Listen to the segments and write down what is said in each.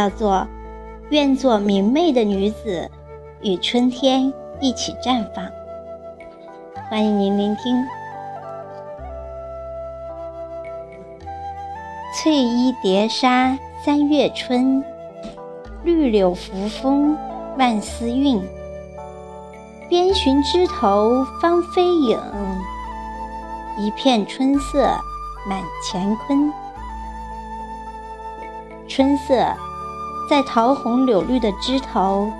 叫做“愿做明媚的女子，与春天一起绽放”。欢迎您聆听。翠衣叠纱三月春，绿柳扶风万丝韵。边寻枝头芳菲影，一片春色满乾坤。春色。在桃红柳绿的枝头，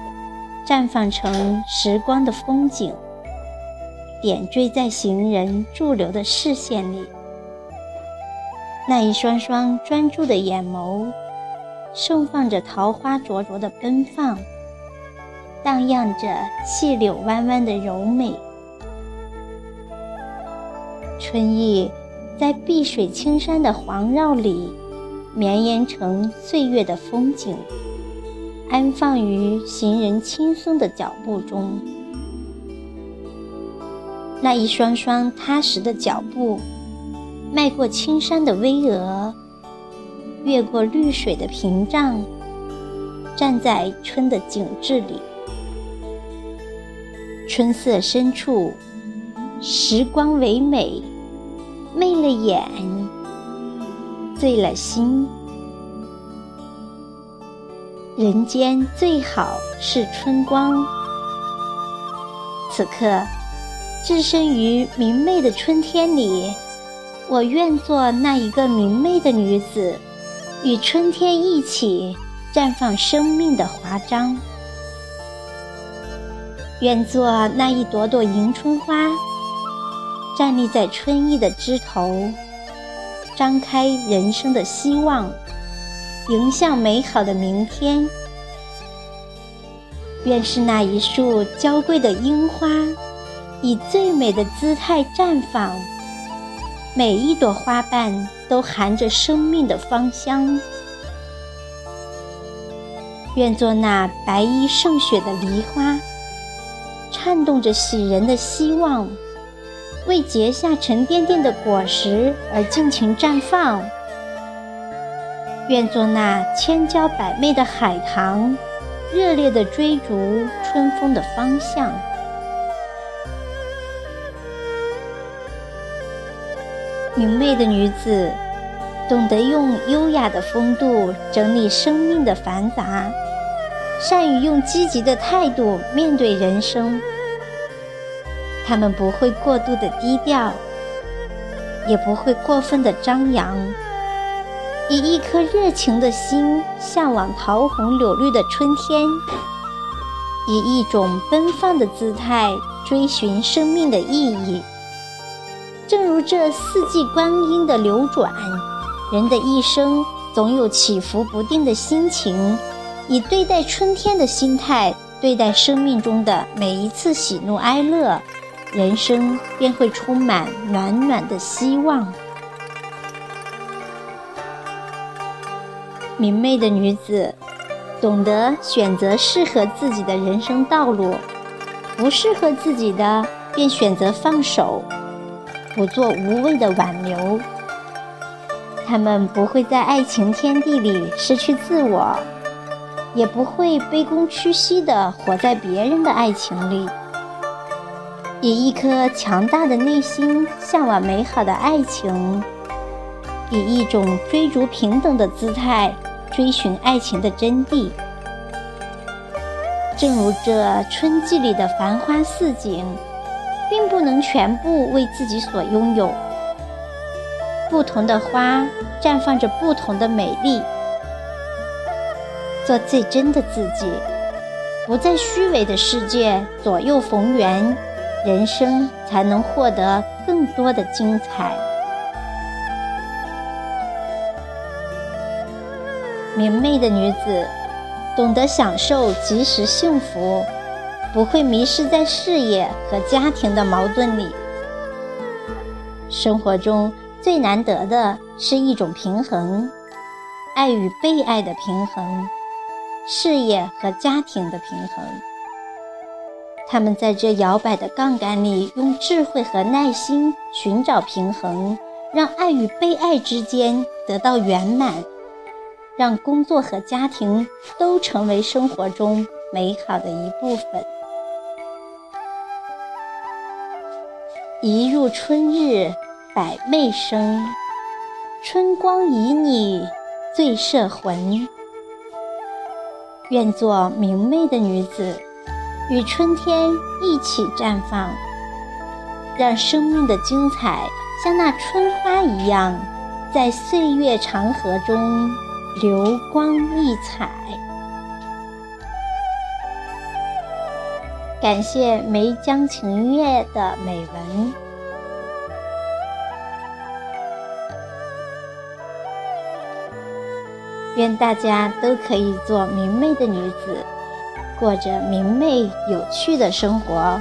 绽放成时光的风景，点缀在行人驻留的视线里。那一双双专注的眼眸，盛放着桃花灼灼的奔放，荡漾着细柳弯弯的柔美。春意在碧水青山的环绕里。绵延成岁月的风景，安放于行人轻松的脚步中。那一双双踏实的脚步，迈过青山的巍峨，越过绿水的屏障，站在春的景致里。春色深处，时光唯美，媚了眼。醉了心，人间最好是春光。此刻，置身于明媚的春天里，我愿做那一个明媚的女子，与春天一起绽放生命的华章。愿做那一朵朵迎春花，站立在春意的枝头。张开人生的希望，迎向美好的明天。愿是那一束娇贵的樱花，以最美的姿态绽放。每一朵花瓣都含着生命的芳香。愿做那白衣胜雪的梨花，颤动着喜人的希望。为结下沉甸甸的果实而尽情绽放。愿做那千娇百媚的海棠，热烈地追逐春风的方向。明媚的女子，懂得用优雅的风度整理生命的繁杂，善于用积极的态度面对人生。他们不会过度的低调，也不会过分的张扬，以一颗热情的心向往桃红柳绿的春天，以一种奔放的姿态追寻生命的意义。正如这四季光阴的流转，人的一生总有起伏不定的心情，以对待春天的心态对待生命中的每一次喜怒哀乐。人生便会充满暖暖的希望。明媚的女子，懂得选择适合自己的人生道路，不适合自己的便选择放手，不做无谓的挽留。他们不会在爱情天地里失去自我，也不会卑躬屈膝地活在别人的爱情里。以一颗强大的内心向往美好的爱情，以一种追逐平等的姿态追寻爱情的真谛。正如这春季里的繁花似锦，并不能全部为自己所拥有。不同的花绽放着不同的美丽。做最真的自己，不在虚伪的世界左右逢源。人生才能获得更多的精彩。明媚的女子懂得享受及时幸福，不会迷失在事业和家庭的矛盾里。生活中最难得的是一种平衡：爱与被爱的平衡，事业和家庭的平衡。他们在这摇摆的杠杆里，用智慧和耐心寻找平衡，让爱与被爱之间得到圆满。让工作和家庭都成为生活中美好的一部分。一入春日，百媚生，春光旖旎，醉摄魂。愿做明媚的女子，与春天一起绽放，让生命的精彩像那春花一样，在岁月长河中流光溢彩。感谢梅江晴月的美文。愿大家都可以做明媚的女子，过着明媚有趣的生活。